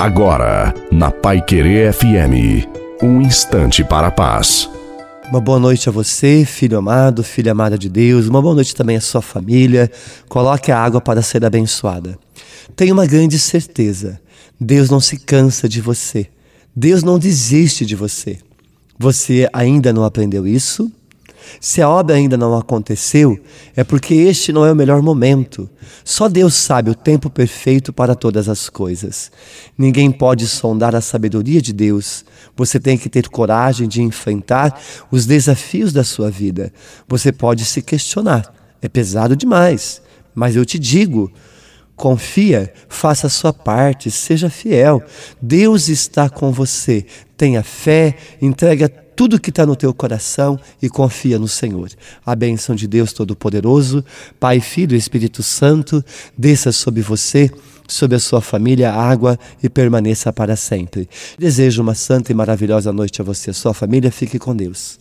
Agora, na Pai Querer FM, um instante para a paz. Uma boa noite a você, filho amado, filha amada de Deus. Uma boa noite também à sua família. Coloque a água para ser abençoada. Tenha uma grande certeza: Deus não se cansa de você. Deus não desiste de você. Você ainda não aprendeu isso? Se a obra ainda não aconteceu, é porque este não é o melhor momento. Só Deus sabe o tempo perfeito para todas as coisas. Ninguém pode sondar a sabedoria de Deus. Você tem que ter coragem de enfrentar os desafios da sua vida. Você pode se questionar: é pesado demais. Mas eu te digo, confia, faça a sua parte, seja fiel. Deus está com você. Tenha fé, entrega tudo que está no teu coração e confia no Senhor. A bênção de Deus Todo-Poderoso, Pai, Filho e Espírito Santo, desça sobre você, sobre a sua família, água e permaneça para sempre. Desejo uma santa e maravilhosa noite a você e a sua família. Fique com Deus.